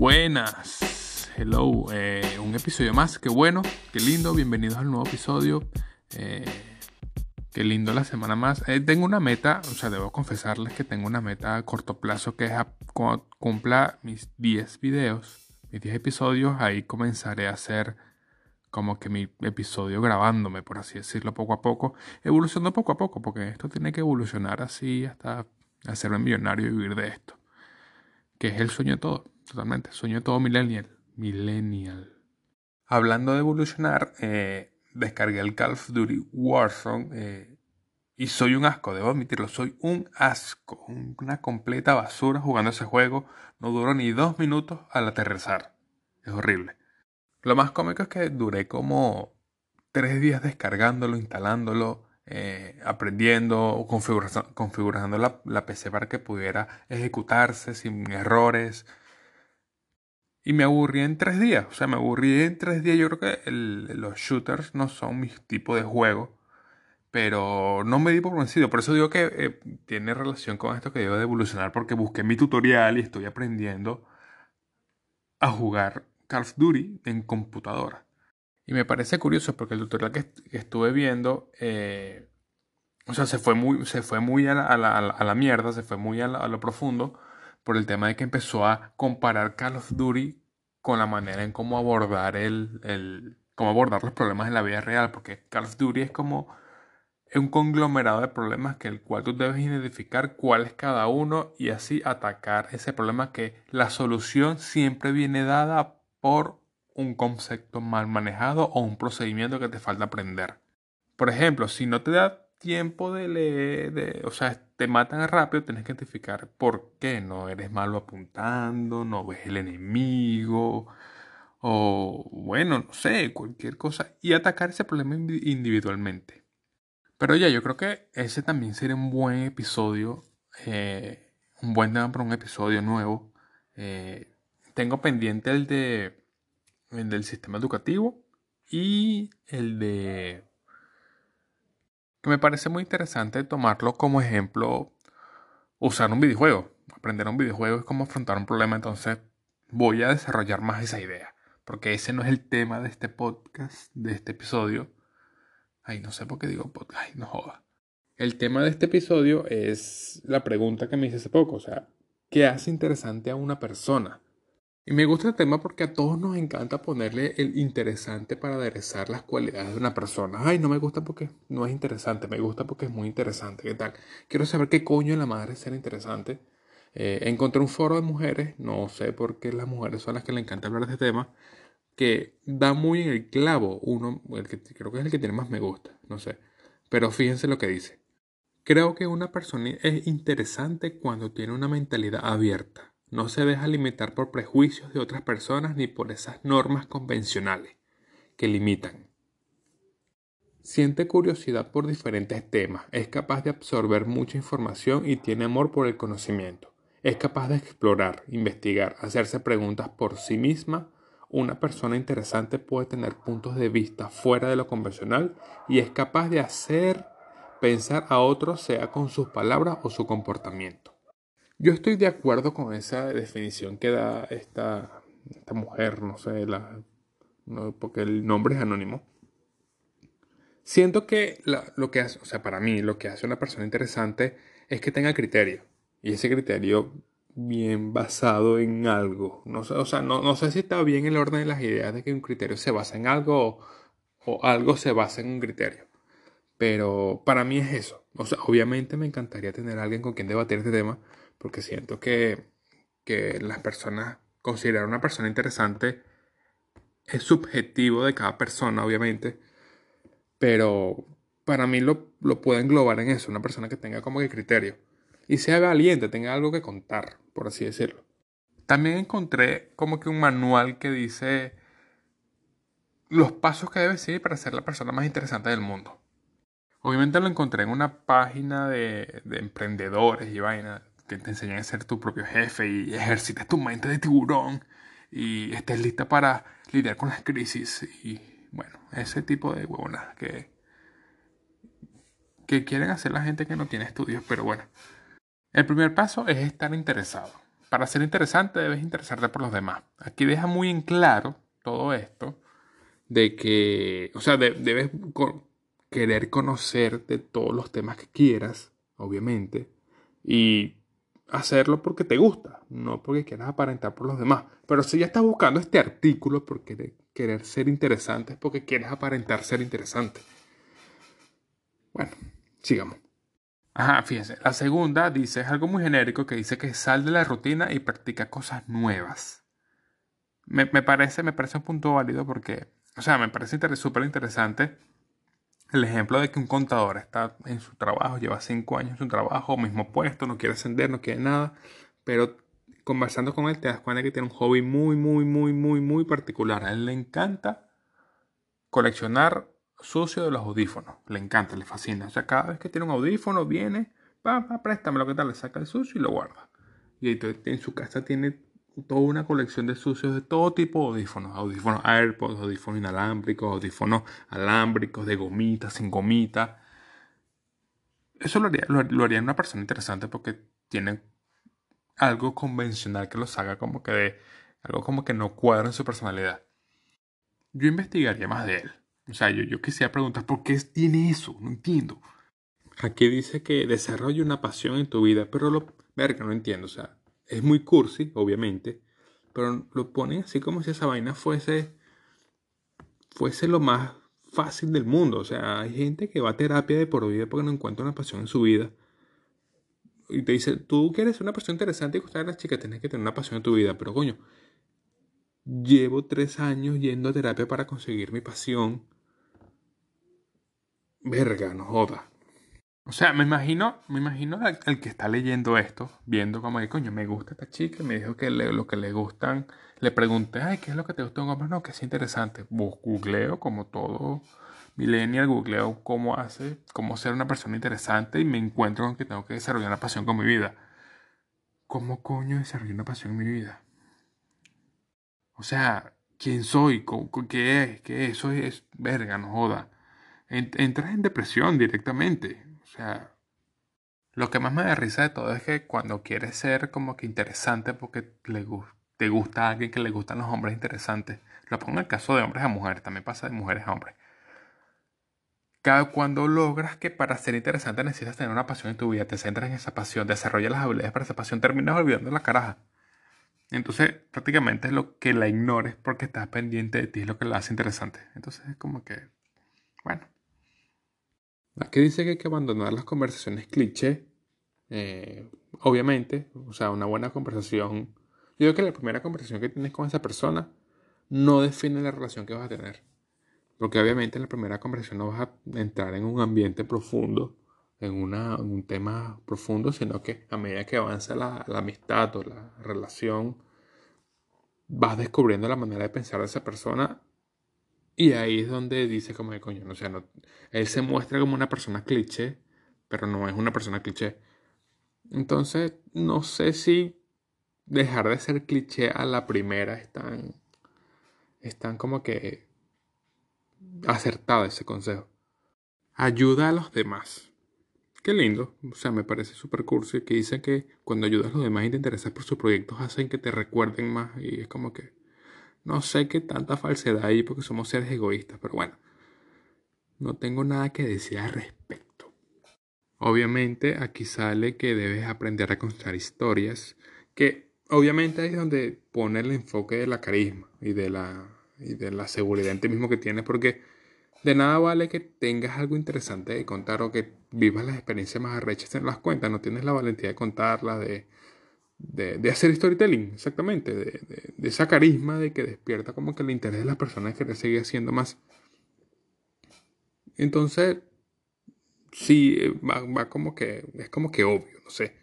Buenas, hello, eh, un episodio más, qué bueno, qué lindo, bienvenidos al nuevo episodio, eh, qué lindo la semana más. Eh, tengo una meta, o sea, debo confesarles que tengo una meta a corto plazo que es cuando cumpla mis 10 videos, mis 10 episodios, ahí comenzaré a hacer como que mi episodio grabándome, por así decirlo, poco a poco, evolucionando poco a poco, porque esto tiene que evolucionar así hasta hacerme millonario y vivir de esto, que es el sueño de todo, totalmente, sueño todo millennial, millennial. Hablando de evolucionar, eh, descargué el Call of Duty Warzone eh, y soy un asco, debo admitirlo, soy un asco, una completa basura jugando ese juego, no duró ni dos minutos al aterrizar, es horrible. Lo más cómico es que duré como tres días descargándolo, instalándolo, eh, aprendiendo, configurando, configurando la, la, PC para que pudiera ejecutarse sin errores. Y me aburrí en tres días. O sea, me aburrí en tres días. Yo creo que los shooters no son mi tipo de juego. Pero no me di por vencido. Por eso digo que eh, tiene relación con esto que debo de evolucionar. Porque busqué mi tutorial y estoy aprendiendo a jugar Call of Duty en computadora. Y me parece curioso porque el tutorial que, estuve viendo, eh, o sea, se fue muy, se fue muy a, la, mierda, se fue muy a, lo profundo por el tema de que empezó a comparar Call of con la manera en cómo abordar el, el cómo abordar los problemas en la vida real, porque Call of es como un conglomerado de problemas que el cual tú debes identificar cuál es cada uno y así atacar ese problema que la solución siempre viene dada por un concepto mal manejado o un procedimiento que te falta aprender. Por ejemplo, si no te da tiempo de leer, o sea, te matan rápido, tienes que identificar por qué no eres malo apuntando, no ves el enemigo, o bueno, no sé, cualquier cosa, y atacar ese problema individualmente. Pero ya, yo creo que ese también sería un buen episodio, eh, un buen tema para un episodio nuevo. Eh, tengo pendiente el de el del sistema educativo y el de que me parece muy interesante tomarlo como ejemplo usar un videojuego. Aprender un videojuego es como afrontar un problema, entonces voy a desarrollar más esa idea, porque ese no es el tema de este podcast, de este episodio. Ay, no sé por qué digo podcast, ay, no joda. El tema de este episodio es la pregunta que me hice hace poco, o sea, ¿qué hace interesante a una persona? Y me gusta el tema porque a todos nos encanta ponerle el interesante para aderezar las cualidades de una persona. Ay, no me gusta porque no es interesante, me gusta porque es muy interesante. ¿Qué tal? Quiero saber qué coño en la madre es ser interesante. Eh, encontré un foro de mujeres, no sé por qué las mujeres son las que le encanta hablar de este tema, que da muy en el clavo. Uno, el que creo que es el que tiene más me gusta, no sé. Pero fíjense lo que dice. Creo que una persona es interesante cuando tiene una mentalidad abierta no se deja limitar por prejuicios de otras personas ni por esas normas convencionales que limitan. Siente curiosidad por diferentes temas, es capaz de absorber mucha información y tiene amor por el conocimiento. Es capaz de explorar, investigar, hacerse preguntas por sí misma. Una persona interesante puede tener puntos de vista fuera de lo convencional y es capaz de hacer pensar a otros sea con sus palabras o su comportamiento. Yo estoy de acuerdo con esa definición que da esta, esta mujer, no sé, la, porque el nombre es anónimo. Siento que lo que hace, o sea, para mí, lo que hace una persona interesante es que tenga criterio. Y ese criterio bien basado en algo. No sé, o sea, no, no sé si está bien el orden de las ideas de que un criterio se basa en algo o, o algo se basa en un criterio. Pero para mí es eso. O sea, obviamente me encantaría tener a alguien con quien debatir este tema porque siento que, que las personas, considerar una persona interesante es subjetivo de cada persona, obviamente, pero para mí lo, lo puedo englobar en eso, una persona que tenga como que criterio y sea valiente, tenga algo que contar, por así decirlo. También encontré como que un manual que dice los pasos que debes seguir para ser la persona más interesante del mundo. Obviamente lo encontré en una página de, de emprendedores y vainas que te enseñan a ser tu propio jefe y ejercites tu mente de tiburón y estés lista para lidiar con las crisis y bueno, ese tipo de huevonas que, que quieren hacer la gente que no tiene estudios, pero bueno. El primer paso es estar interesado. para ser interesante debes interesarte por los demás. Aquí deja muy en claro todo esto de que, o sea, debes querer conocer de todos los temas que quieras, obviamente, y hacerlo porque te gusta, no porque quieras aparentar por los demás. Pero si ya estás buscando este artículo porque querer ser interesante, es porque quieres aparentar ser interesante. Bueno, sigamos. Ajá, fíjense. La segunda dice, es algo muy genérico que dice que sal de la rutina y practica cosas nuevas. Me, parece, me parece un punto válido porque, o sea, me parece súper interesante el ejemplo de que un contador está en su trabajo, lleva cinco años en su trabajo, mismo puesto, no quiere ascender, no quiere nada, pero conversando con él te das cuenta que tiene un hobby muy, muy, muy, muy, muy particular. A él le encanta coleccionar sucio de los audífonos. Le encanta, le fascina. O sea, cada vez que tiene un audífono, viene, va, va, préstame lo que tal, le saca el sucio y lo guarda. Y en su casa tiene toda una colección de sucios de todo tipo de audífonos. Audífonos AirPods, audífonos inalámbricos, audífonos alámbricos, de gomita, sin gomita. Eso lo haría, lo, haría una persona interesante porque tiene algo convencional que los haga como que de, algo como que no cuadra en su personalidad. Yo investigaría más de él. O sea, yo, yo quisiera preguntar por qué tiene eso, no entiendo. Aquí dice que desarrolla una pasión en tu vida, pero lo, verga, no entiendo. O sea, es muy cursi, obviamente, pero lo ponen así como si esa vaina fuese, fuese lo más fácil del mundo. O sea, hay gente que va a terapia de por vida porque no encuentra una pasión en su vida. Y te dice, tú quieres ser una persona interesante y gustar a las chicas, tienes que tener una pasión en tu vida. Pero coño, llevo tres años yendo a terapia para conseguir mi pasión Verga, no joda. O sea, me imagino, me imagino al, que está leyendo esto, viendo como que, coño, me gusta esta chica, me dijo que lo que le gustan, le pregunté, ay, ¿qué es lo que te gusta un hombre? No, que es interesante. googleo como todo millennial, googleo cómo hace, cómo ser una persona interesante y me encuentro con que tengo que desarrollar una pasión con mi vida. ¿Cómo coño desarrollar una pasión en mi vida? O sea, ¿quién soy? ¿Qué es? ¿Qué es? Eso es verga, no joda entras en depresión directamente. O sea, lo que más me da risa de todo es que cuando quieres ser como que interesante porque le te gusta a alguien que le gustan los hombres interesantes, lo pongo en el caso de hombres a mujeres, también pasa de mujeres a hombres. Cada cuando logras que para ser interesante necesitas tener una pasión en tu vida, te centras en esa pasión, desarrollas las habilidades para esa pasión, terminas olvidando la caraja. Entonces, prácticamente es lo que la ignores porque estás pendiente de ti, es lo que la hace interesante. Entonces, es como que, bueno. Aquí dice que hay que abandonar las conversaciones cliché. Eh, obviamente, o sea, una buena conversación. Yo digo que la primera conversación que tienes con esa persona no define la relación que vas a tener. Porque obviamente en la primera conversación no vas a entrar en un ambiente profundo, en, un tema profundo, sino que a medida que avanza la, la amistad o la relación, vas descubriendo la manera de pensar de esa persona y ahí es donde dice como de coño, o sea, no, él se muestra como una persona cliché, pero no es una persona cliché. Entonces, no sé si dejar de ser cliché a la primera es tan, como que acertado ese consejo. Ayuda a los demás. Qué lindo, o sea, me parece súper cursi que dice que cuando ayudas a los demás y te interesas por sus proyectos hacen que te recuerden más y es como que no sé qué tanta falsedad hay porque somos seres egoístas, pero bueno, no tengo nada que decir al respecto. Obviamente aquí sale que debes aprender a contar historias, que obviamente es donde pone el enfoque de la carisma y de la, y de la seguridad en ti mismo que tienes, porque de nada vale que tengas algo interesante de contar o que vivas las experiencias más arrechas en las cuentas, no tienes la valentía de contarlas, de de, hacer storytelling, exactamente, de, de, esa carisma de que despierta como que el interés de las personas que le sigue haciendo más. Entonces, sí, va, como que, es como que obvio, no sé.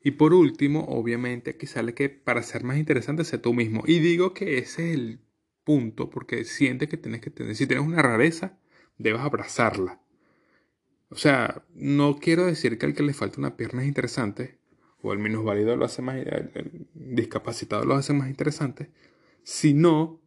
Y por último, obviamente aquí sale que para ser más interesante, sé tú mismo. Y digo que ese es el punto, porque siente que tienes que tener, si tienes una rareza, debes abrazarla. O sea, no quiero decir que al que le falta una pierna es interesante, o el minusválido lo hace más, el discapacitado lo hace más interesante, sino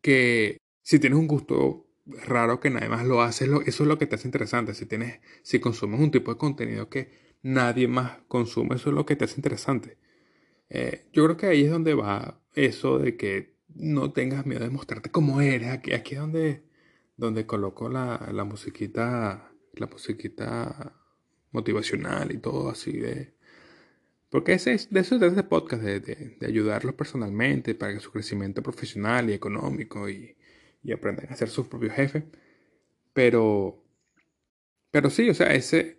que si tienes un gusto raro que nadie más lo hace, eso es lo que te hace interesante. Si, tienes, si consumes un tipo de contenido que nadie más consume, eso es lo que te hace interesante. Eh, yo creo que ahí es donde va eso de que no tengas miedo de mostrarte como eres. Aquí, aquí es donde, donde coloco la, la musiquita, la musiquita motivacional y todo así de... Porque ese es, de eso es ese podcast, de, de, de, ayudarlos personalmente para que su crecimiento profesional y económico y, y aprendan a ser sus propios jefes. Pero, pero sí, o sea, ese,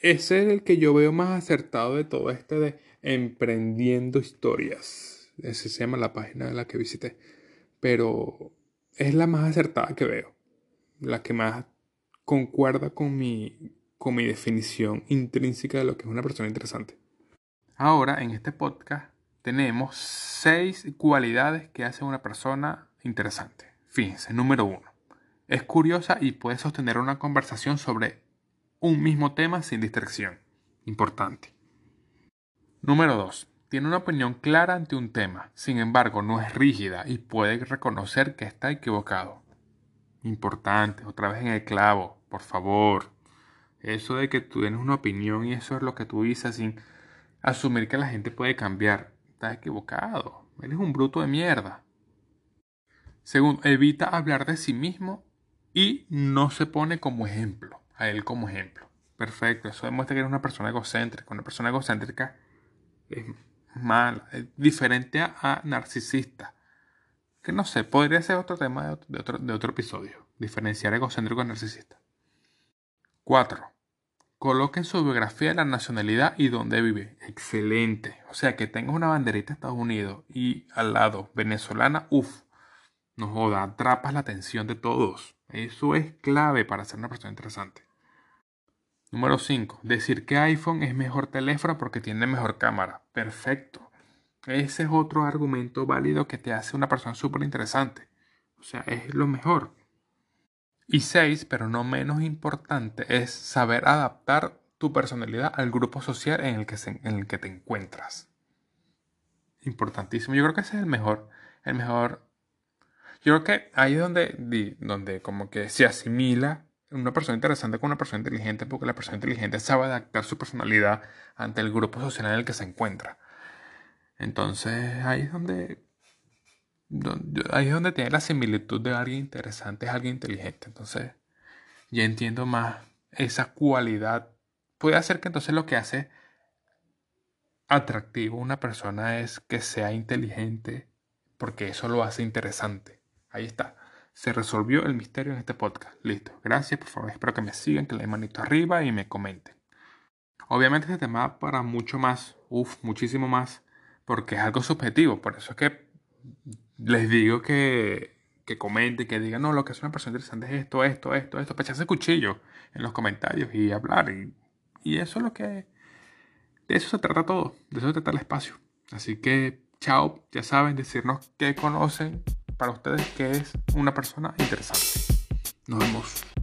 ese es el que yo veo más acertado de todo este de emprendiendo historias. Ese se llama la página de la que visité. Pero es la más acertada que veo. La que más concuerda con mi, con mi definición intrínseca de lo que es una persona interesante. Ahora, en este podcast, tenemos seis cualidades que hacen una persona interesante. Fíjense, número uno. Es curiosa y puede sostener una conversación sobre un mismo tema sin distracción. Importante. Número 2. Tiene una opinión clara ante un tema, sin embargo no es rígida y puede reconocer que está equivocado. Importante, otra vez en el clavo, por favor. Eso de que tú tienes una opinión y eso es lo que tú dices sin asumir que la gente puede cambiar. Estás equivocado. Eres un bruto de mierda. Segundo, evita hablar de sí mismo y no se pone como ejemplo, a él como ejemplo. Perfecto, eso demuestra que eres una persona egocéntrica. Una persona egocéntrica es mala, es diferente a, narcisista. Que no sé, podría ser otro tema de otro, de otro episodio. Diferenciar egocéntrico a narcisista. 4. Coloque en su biografía la nacionalidad y dónde vive. Excelente. O sea, que tengas una banderita de Estados Unidos y al lado venezolana, uff. No joda, atrapas la atención de todos. Eso es clave para ser una persona interesante. Número 5. Decir que iPhone es mejor teléfono porque tiene mejor cámara. Perfecto. Ese es otro argumento válido que te hace una persona súper interesante. O sea, es lo mejor. Y seis, pero no menos importante, es saber adaptar tu personalidad al grupo social en el que, en el que te encuentras. Importantísimo. Yo creo que ese es el mejor, el mejor. Yo creo que ahí es donde, donde como que se asimila una persona interesante con una persona inteligente, porque la persona inteligente sabe adaptar su personalidad ante el grupo social en el que se encuentra. Entonces ahí es donde ahí es donde tiene la similitud de alguien interesante, es alguien inteligente. Entonces, ya entiendo más esa cualidad. Puede hacer que entonces lo que hace atractivo una persona es que sea inteligente, porque eso lo hace interesante. Ahí está. Se resolvió el misterio en este podcast. Listo. Gracias, por favor. Espero que me sigan, que le den manito arriba y me comenten. Obviamente este tema para mucho más, uff, muchísimo más, porque es algo subjetivo. Por eso es que les digo que, que comenten, que digan, no, lo que es una persona interesante es esto, esto, esto, esto, para echarse cuchillo en los comentarios y hablar. Y, y eso es lo que... De eso se trata todo, de eso se trata el espacio. Así que, chao, ya saben, decirnos qué conocen para ustedes que es una persona interesante. Nos vemos.